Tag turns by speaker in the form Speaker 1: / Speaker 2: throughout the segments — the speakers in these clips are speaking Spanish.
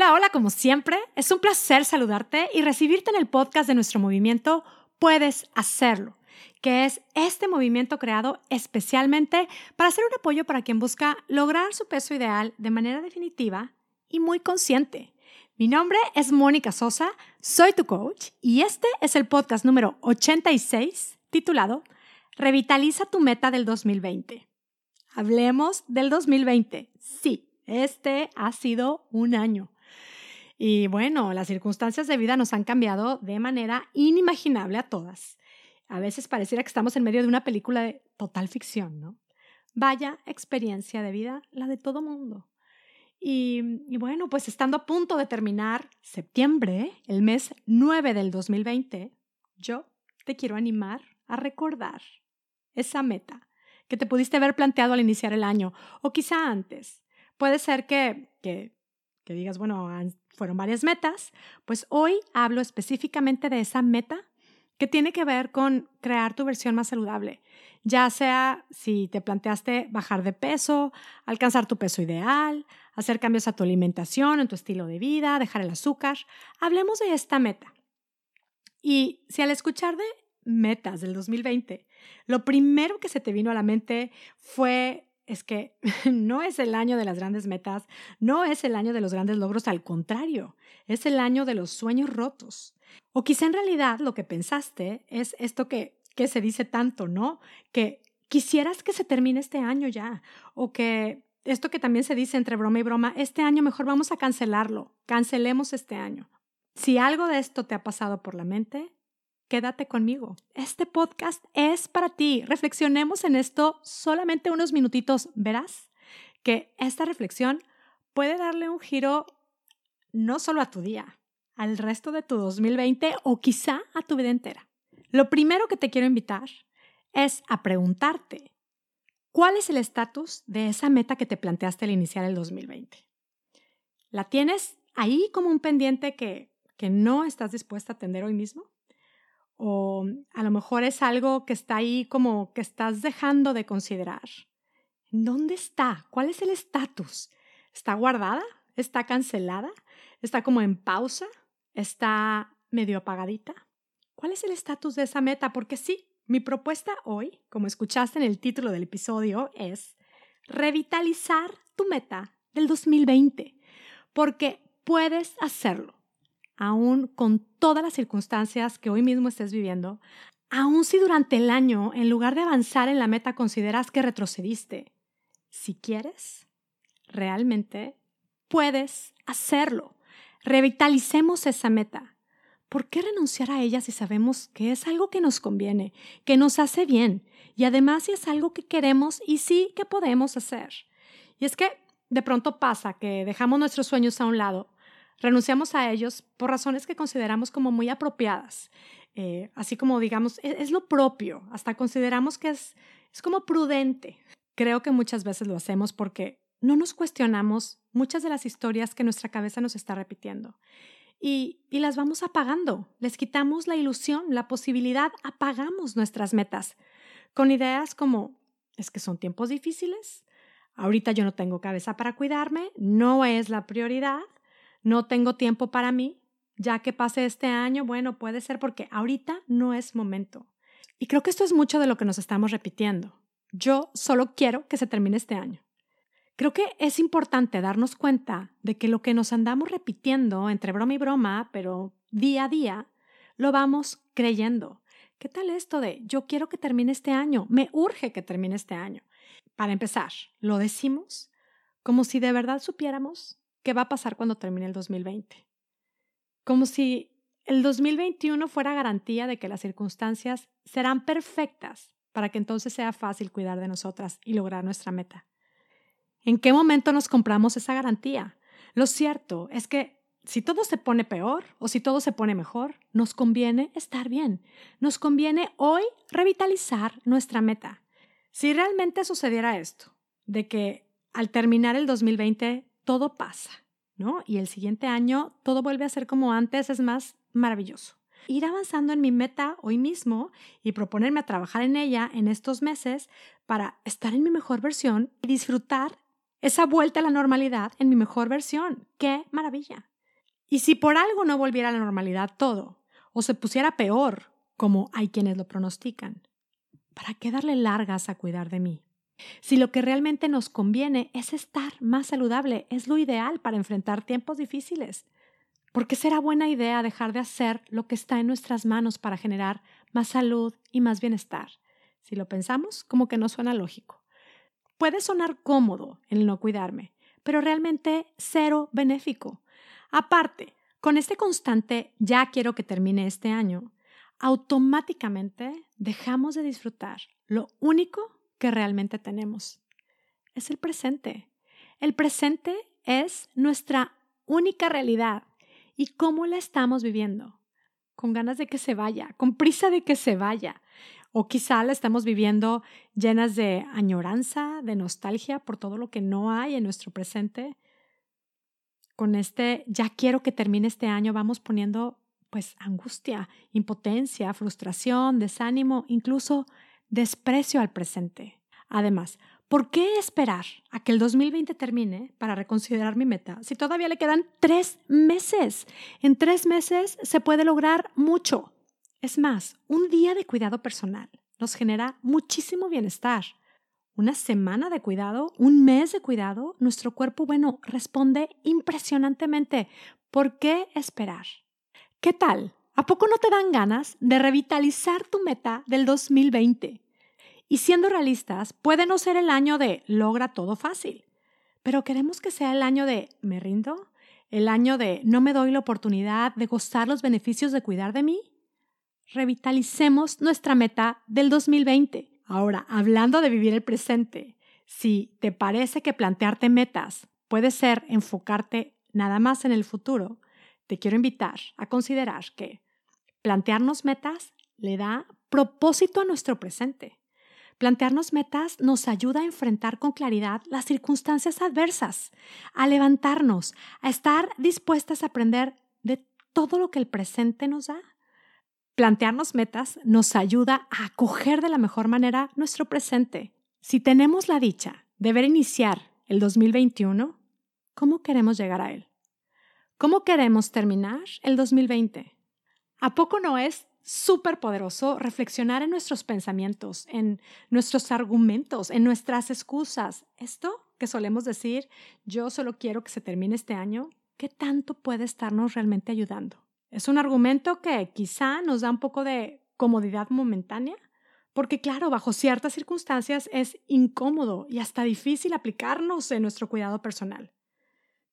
Speaker 1: Hola, hola, como siempre, es un placer saludarte y recibirte en el podcast de nuestro movimiento Puedes Hacerlo, que es este movimiento creado especialmente para ser un apoyo para quien busca lograr su peso ideal de manera definitiva y muy consciente. Mi nombre es Mónica Sosa, soy tu coach y este es el podcast número 86 titulado Revitaliza tu meta del 2020. Hablemos del 2020. Sí, este ha sido un año. Y bueno, las circunstancias de vida nos han cambiado de manera inimaginable a todas. A veces pareciera que estamos en medio de una película de total ficción, ¿no? Vaya experiencia de vida la de todo mundo. Y, bueno, pues estando a punto de terminar septiembre, el mes 9 del 2020, yo te quiero animar a recordar esa meta que te pudiste haber planteado al iniciar el año o quizá antes. Puede ser que, que, que digas, bueno, fueron varias metas, pues hoy hablo específicamente de esa meta que tiene que ver con crear tu versión más saludable, ya sea si te planteaste bajar de peso, alcanzar tu peso ideal, hacer cambios a tu alimentación, en tu estilo de vida, dejar el azúcar. Hablemos de esta meta. Y si al escuchar de metas del 2020, lo primero que se te vino a la mente fue es que no es el año de las grandes metas, no es el año de los grandes logros, al contrario, es el año de los sueños rotos. O quizá en realidad lo que pensaste es esto que, que se dice tanto, ¿no? Que quisieras que se termine este año ya, o que esto que también se dice entre broma y broma, este año mejor vamos a cancelarlo, cancelemos este año. Si algo de esto te ha pasado por la mente, quédate conmigo. Este podcast es para ti. Reflexionemos en esto solamente unos minutitos. Verás que esta reflexión puede darle un giro no solo a tu día, al resto de tu 2020 o quizá a tu vida entera. Lo primero que te quiero invitar es a preguntarte, ¿cuál es el estatus de esa meta que te planteaste al iniciar el 2020? ¿La tienes ahí como un pendiente que, que no estás dispuesta a atender hoy mismo? O a lo mejor es algo que está ahí como que estás dejando de considerar. ¿Dónde está? ¿Cuál es el estatus? ¿Está guardada? ¿Está cancelada? ¿Está como en pausa? ¿Está medio apagadita? ¿Cuál es el estatus de esa meta? Porque sí, mi propuesta hoy, como escuchaste en el título del episodio, es revitalizar tu meta del 2020, porque puedes hacerlo aún con todas las circunstancias que hoy mismo estés viviendo, aún si durante el año, en lugar de avanzar en la meta, consideras que retrocediste, si quieres, realmente puedes hacerlo. Revitalicemos esa meta. ¿Por qué renunciar a ella si sabemos que es algo que nos conviene, que nos hace bien y además si es algo que queremos y sí que podemos hacer? Y es que de pronto pasa que dejamos nuestros sueños a un lado renunciamos a ellos por razones que consideramos como muy apropiadas. Eh, así como digamos, es, es, lo propio, hasta consideramos que es, es como prudente. Creo que muchas veces lo hacemos porque no nos cuestionamos muchas de las historias que nuestra cabeza nos está repitiendo. Y, y, las vamos apagando, les quitamos la ilusión, la posibilidad, apagamos nuestras metas con ideas como, es que son tiempos difíciles, ahorita yo no tengo cabeza para cuidarme, no es la prioridad, no tengo tiempo para mí, ya que pase este año, bueno, puede ser porque ahorita no es momento. Y creo que esto es mucho de lo que nos estamos repitiendo. Yo solo quiero que se termine este año. Creo que es importante darnos cuenta de que lo que nos andamos repitiendo entre broma y broma, pero día a día, lo vamos creyendo. ¿Qué tal esto de yo quiero que termine este año? Me urge que termine este año. Para empezar, lo decimos como si de verdad supiéramos qué va a pasar cuando termine el 2020. Como si el 2021 fuera garantía de que las circunstancias serán perfectas para que entonces sea fácil cuidar de nosotras y lograr nuestra meta. ¿En qué momento nos compramos esa garantía? Lo cierto es que si todo se pone peor o si todo se pone mejor, nos conviene estar bien. Nos conviene hoy revitalizar nuestra meta. Si realmente sucediera esto, de que al terminar el 2020 todo pasa, ¿no? Y el siguiente año todo vuelve a ser como antes, es más maravilloso. Ir avanzando en mi meta hoy mismo y proponerme a trabajar en ella en estos meses para estar en mi mejor versión y disfrutar esa vuelta a la normalidad en mi mejor versión. ¡Qué maravilla! Y si por algo no volviera a la normalidad todo, o se pusiera peor, como hay quienes lo pronostican, ¿para qué darle largas a cuidar de mí? Si lo que realmente nos conviene es estar más saludable, es lo ideal para enfrentar tiempos difíciles. ¿Por qué será buena idea dejar de hacer lo que está en nuestras manos para generar más salud y más bienestar? Si lo pensamos, como que no suena lógico. Puede sonar cómodo el no cuidarme, pero realmente cero benéfico. Aparte, con este constante ya quiero que termine este año, automáticamente dejamos de disfrutar lo único que realmente tenemos. Es el presente. El presente es nuestra única realidad. ¿Y cómo la estamos viviendo? Con ganas de que se vaya, con prisa de que se vaya. O quizá la estamos viviendo llenas de añoranza, de nostalgia por todo lo que no hay en nuestro presente. Con este ya quiero que termine este año vamos poniendo pues angustia, impotencia, frustración, desánimo, incluso desprecio al presente. Además, ¿por qué esperar a que el 2020 termine para reconsiderar mi meta si todavía le quedan tres meses? En tres meses se puede lograr mucho. Es más, un día de cuidado personal nos genera muchísimo bienestar. Una semana de cuidado, un mes de cuidado, nuestro cuerpo, bueno, responde impresionantemente. ¿Por qué esperar? ¿Qué tal? ¿A poco no te dan ganas de revitalizar tu meta del 2020? Y siendo realistas, puede no ser el año de logra todo fácil, pero queremos que sea el año de me rindo, el año de no me doy la oportunidad de gozar los beneficios de cuidar de mí. Revitalicemos nuestra meta del 2020. Ahora, hablando de vivir el presente, si te parece que plantearte metas puede ser enfocarte nada más en el futuro, te quiero invitar a considerar que plantearnos metas le da propósito a nuestro presente. Plantearnos metas nos ayuda a enfrentar con claridad las circunstancias adversas, a levantarnos, a estar dispuestas a aprender de todo lo que el presente nos da. Plantearnos metas nos ayuda a acoger de la mejor manera nuestro presente. Si tenemos la dicha de ver iniciar el 2021, ¿cómo queremos llegar a él? ¿Cómo queremos terminar el 2020? ¿A poco no es súper poderoso reflexionar en nuestros pensamientos, en nuestros argumentos, en nuestras excusas? Esto que solemos decir, yo solo quiero que se termine este año, ¿qué tanto puede estarnos realmente ayudando? Es un argumento que quizá nos da un poco de comodidad momentánea, porque claro, bajo ciertas circunstancias es incómodo y hasta difícil aplicarnos en nuestro cuidado personal.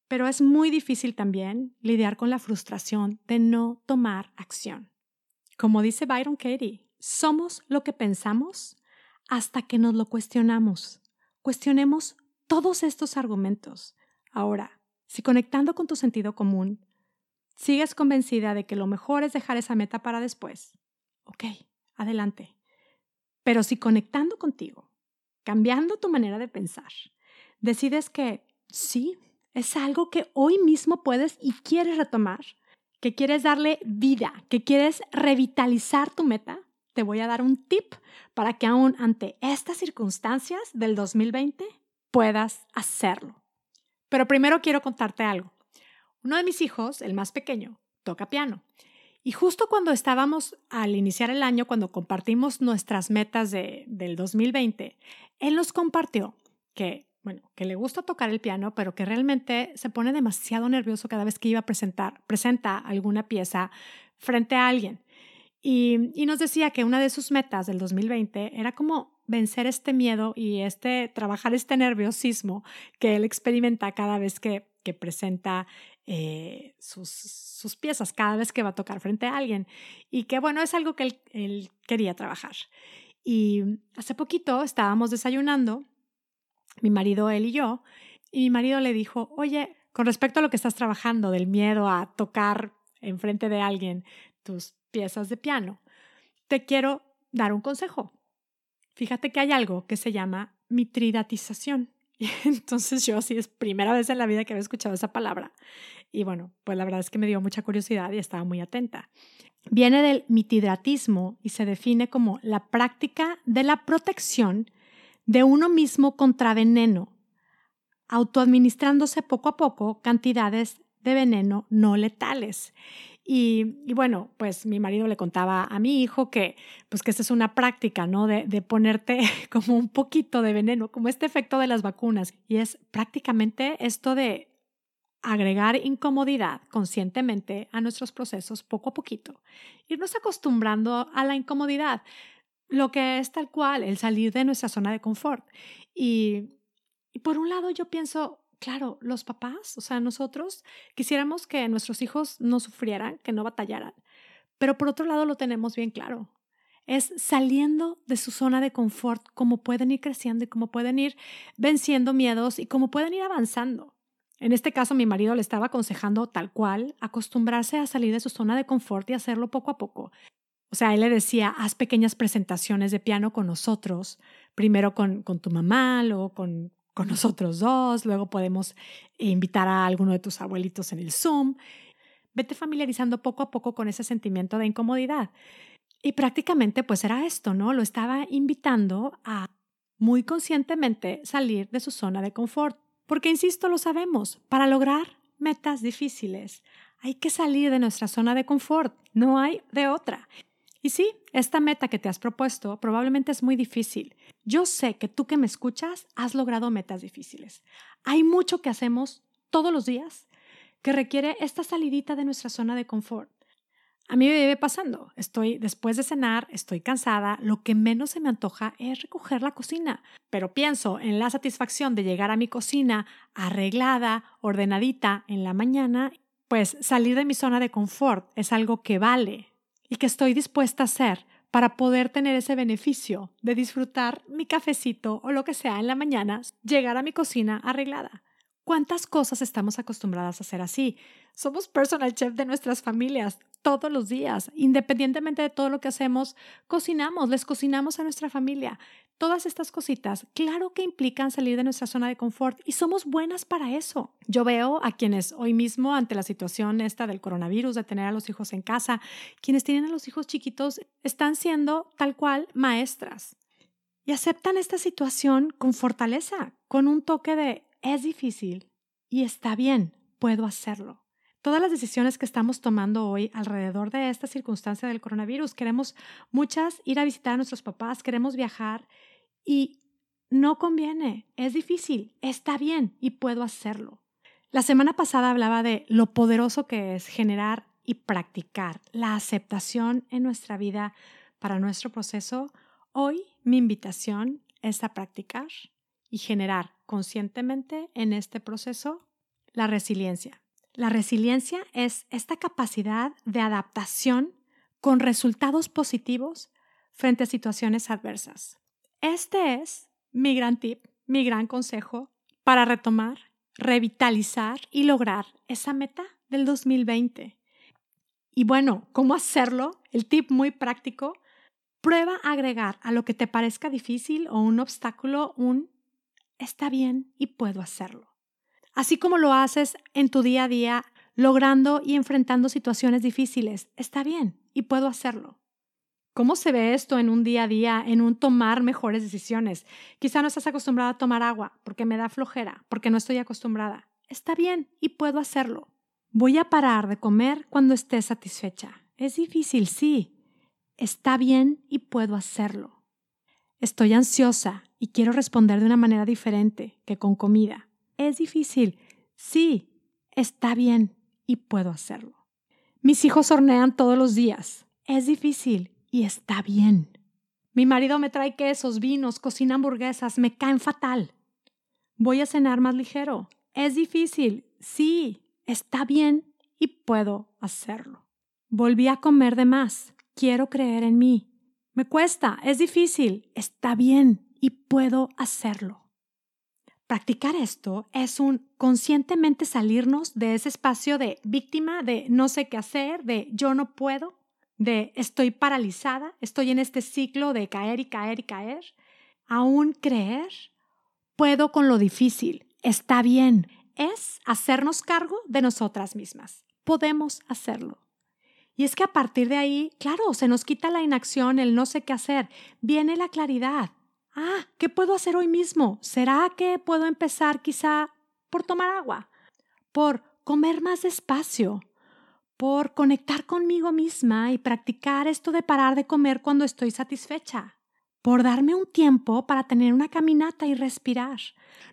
Speaker 1: Pero es muy difícil también lidiar con la frustración de no tomar acción. Como dice Byron Katie, somos lo que pensamos hasta que nos lo cuestionamos. Cuestionemos todos estos argumentos. Ahora, si conectando con tu sentido común, sigues convencida de que lo mejor es dejar esa meta para después, ok, adelante. Pero si conectando contigo, cambiando tu manera de pensar, decides que sí, es algo que hoy mismo puedes y quieres retomar, que quieres darle vida, que quieres revitalizar tu meta, te voy a dar un tip para que aún ante estas circunstancias del 2020 puedas hacerlo. Pero primero quiero contarte algo. Uno de mis hijos, el más pequeño, toca piano. Y justo cuando estábamos al iniciar el año, cuando compartimos nuestras metas de, del 2020, él nos compartió que bueno, que le gusta tocar el piano, pero que realmente se pone demasiado nervioso cada vez que iba a presentar, presenta alguna pieza frente a alguien. Y, y, nos decía que una de sus metas del 2020 era como vencer este miedo y este, trabajar este nerviosismo que él experimenta cada vez que, que presenta eh, sus, sus, piezas, cada vez que va a tocar frente a alguien. Y que bueno, es algo que él, él quería trabajar. Y hace poquito estábamos desayunando mi marido, él y yo, y mi marido le dijo, oye, con respecto a lo que estás trabajando, del miedo a tocar enfrente de alguien tus piezas de piano, te quiero dar un consejo. Fíjate que hay algo que se llama mitridatización. Y entonces yo así es primera vez en la vida que había escuchado esa palabra. Y bueno, pues la verdad es que me dio mucha curiosidad y estaba muy atenta. Viene del mitidratismo y se define como la práctica de la protección de uno mismo contra veneno, autoadministrándose poco a poco cantidades de veneno no letales. Y, bueno, pues mi marido le contaba a mi hijo que, pues que esta es una práctica, ¿no? De, de, ponerte como un poquito de veneno, como este efecto de las vacunas. Y es prácticamente esto de agregar incomodidad conscientemente a nuestros procesos poco a poquito, irnos acostumbrando a la incomodidad, lo que es tal cual, el salir de nuestra zona de confort. Y, por un lado yo pienso, claro, los papás, o sea, nosotros quisiéramos que nuestros hijos no sufrieran, que no batallaran, pero por otro lado lo tenemos bien claro. Es saliendo de su zona de confort, cómo pueden ir creciendo y cómo pueden ir venciendo miedos y cómo pueden ir avanzando. En este caso, mi marido le estaba aconsejando tal cual acostumbrarse a salir de su zona de confort y hacerlo poco a poco. O sea, él le decía, haz pequeñas presentaciones de piano con nosotros, primero con, con tu mamá, luego con, con nosotros dos, luego podemos invitar a alguno de tus abuelitos en el Zoom. Vete familiarizando poco a poco con ese sentimiento de incomodidad. Y prácticamente pues era esto, ¿no? Lo estaba invitando a muy conscientemente salir de su zona de confort. Porque, insisto, lo sabemos, para lograr metas difíciles hay que salir de nuestra zona de confort, no hay de otra. Y sí, esta meta que te has propuesto probablemente es muy difícil. Yo sé que tú que me escuchas has logrado metas difíciles. Hay mucho que hacemos todos los días que requiere esta salidita de nuestra zona de confort. A mí me vive pasando. Estoy después de cenar, estoy cansada, lo que menos se me antoja es recoger la cocina, pero pienso en la satisfacción de llegar a mi cocina arreglada, ordenadita en la mañana, pues salir de mi zona de confort es algo que vale, y que estoy dispuesta a hacer para poder tener ese beneficio de disfrutar mi cafecito o lo que sea en la mañana, llegar a mi cocina arreglada. ¿Cuántas cosas estamos acostumbradas a hacer así? Somos personal chef de nuestras familias todos los días, independientemente de todo lo que hacemos, cocinamos, les cocinamos a nuestra familia. Todas estas cositas, claro que implican salir de nuestra zona de confort y somos buenas para eso. Yo veo a quienes hoy mismo, ante la situación esta del coronavirus, de tener a los hijos en casa, quienes tienen a los hijos chiquitos, están siendo tal cual maestras y aceptan esta situación con fortaleza, con un toque de es difícil y está bien, puedo hacerlo. Todas las decisiones que estamos tomando hoy alrededor de esta circunstancia del coronavirus, queremos muchas ir a visitar a nuestros papás, queremos viajar y no conviene, es difícil, está bien y puedo hacerlo. La semana pasada hablaba de lo poderoso que es generar y practicar la aceptación en nuestra vida para nuestro proceso. Hoy mi invitación es a practicar y generar conscientemente en este proceso la resiliencia. La resiliencia es esta capacidad de adaptación con resultados positivos frente a situaciones adversas. Este es mi gran tip, mi gran consejo para retomar, revitalizar y lograr esa meta del 2020. Y bueno, ¿cómo hacerlo? El tip muy práctico. Prueba agregar a lo que te parezca difícil o un obstáculo un está bien y puedo hacerlo. Así como lo haces en tu día a día, logrando y enfrentando situaciones difíciles, está bien y puedo hacerlo. ¿Cómo se ve esto en un día a día, en un tomar mejores decisiones? Quizá no estás acostumbrada a tomar agua porque me da flojera, porque no estoy acostumbrada. Está bien y puedo hacerlo. Voy a parar de comer cuando esté satisfecha. Es difícil, sí. Está bien y puedo hacerlo. Estoy ansiosa y quiero responder de una manera diferente que con comida. Es difícil. Sí, está bien y puedo hacerlo. Mis hijos hornean todos los días. Es difícil y está bien. Mi marido me trae quesos, vinos, cocina hamburguesas, me caen fatal. Voy a cenar más ligero. Es difícil. Sí, está bien y puedo hacerlo. Volví a comer de más. Quiero creer en mí. Me cuesta, es difícil. Está bien y puedo hacerlo. Practicar esto es un conscientemente salirnos de ese espacio de víctima, de no sé qué hacer, de yo no puedo, de estoy paralizada, estoy en este ciclo de caer y caer y caer. Aún creer, puedo con lo difícil, está bien, es hacernos cargo de nosotras mismas. Podemos hacerlo. Y es que a partir de ahí, claro, se nos quita la inacción, el no sé qué hacer, viene la claridad, ah, ¿qué puedo hacer hoy mismo? ¿Será que puedo empezar quizá por tomar agua, por comer más despacio, por conectar conmigo misma y practicar esto de parar de comer cuando estoy satisfecha, por darme un tiempo para tener una caminata y respirar.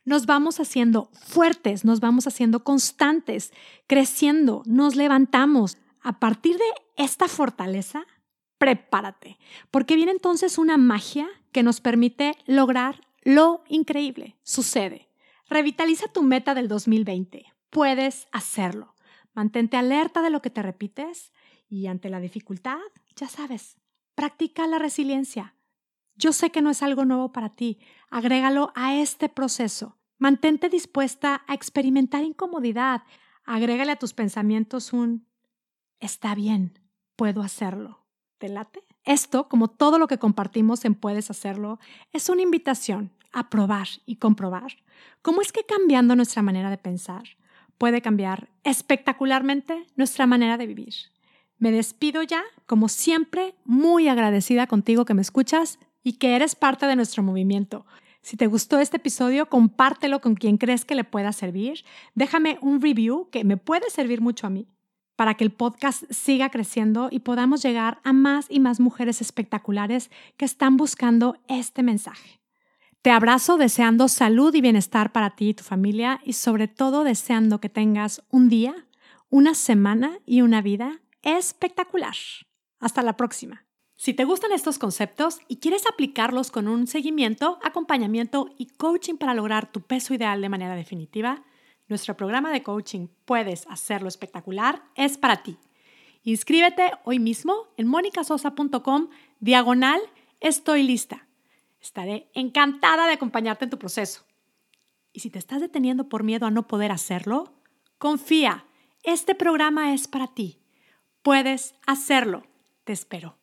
Speaker 1: Nos vamos haciendo fuertes, nos vamos haciendo constantes, creciendo, nos levantamos. A partir de esta fortaleza, prepárate, porque viene entonces una magia que nos permite lograr lo increíble. Sucede. Revitaliza tu meta del 2020. Puedes hacerlo. Mantente alerta de lo que te repites y ante la dificultad, ya sabes, practica la resiliencia. Yo sé que no es algo nuevo para ti. Agrégalo a este proceso. Mantente dispuesta a experimentar incomodidad. Agrégale a tus pensamientos un está bien, puedo hacerlo. ¿Te late? Esto, como todo lo que compartimos en Puedes Hacerlo, es una invitación a probar y comprobar cómo es que cambiando nuestra manera de pensar puede cambiar espectacularmente nuestra manera de vivir. Me despido ya, como siempre, muy agradecida contigo que me escuchas y que eres parte de nuestro movimiento. Si te gustó este episodio, compártelo con quien crees que le pueda servir. Déjame un review que me puede servir mucho a mí para que el podcast siga creciendo y podamos llegar a más y más mujeres espectaculares que están buscando este mensaje. Te abrazo deseando salud y bienestar para ti y tu familia y sobre todo deseando que tengas un día, una semana y una vida espectacular. Hasta la próxima. Si te gustan estos conceptos y quieres aplicarlos con un seguimiento, acompañamiento y coaching para lograr tu peso ideal de manera definitiva, nuestro programa de coaching Puedes hacerlo espectacular es para ti. Inscríbete hoy mismo en monicasosa.com diagonal estoy lista. Estaré encantada de acompañarte en tu proceso. Y si te estás deteniendo por miedo a no poder hacerlo, confía, este programa es para ti. Puedes hacerlo. Te espero.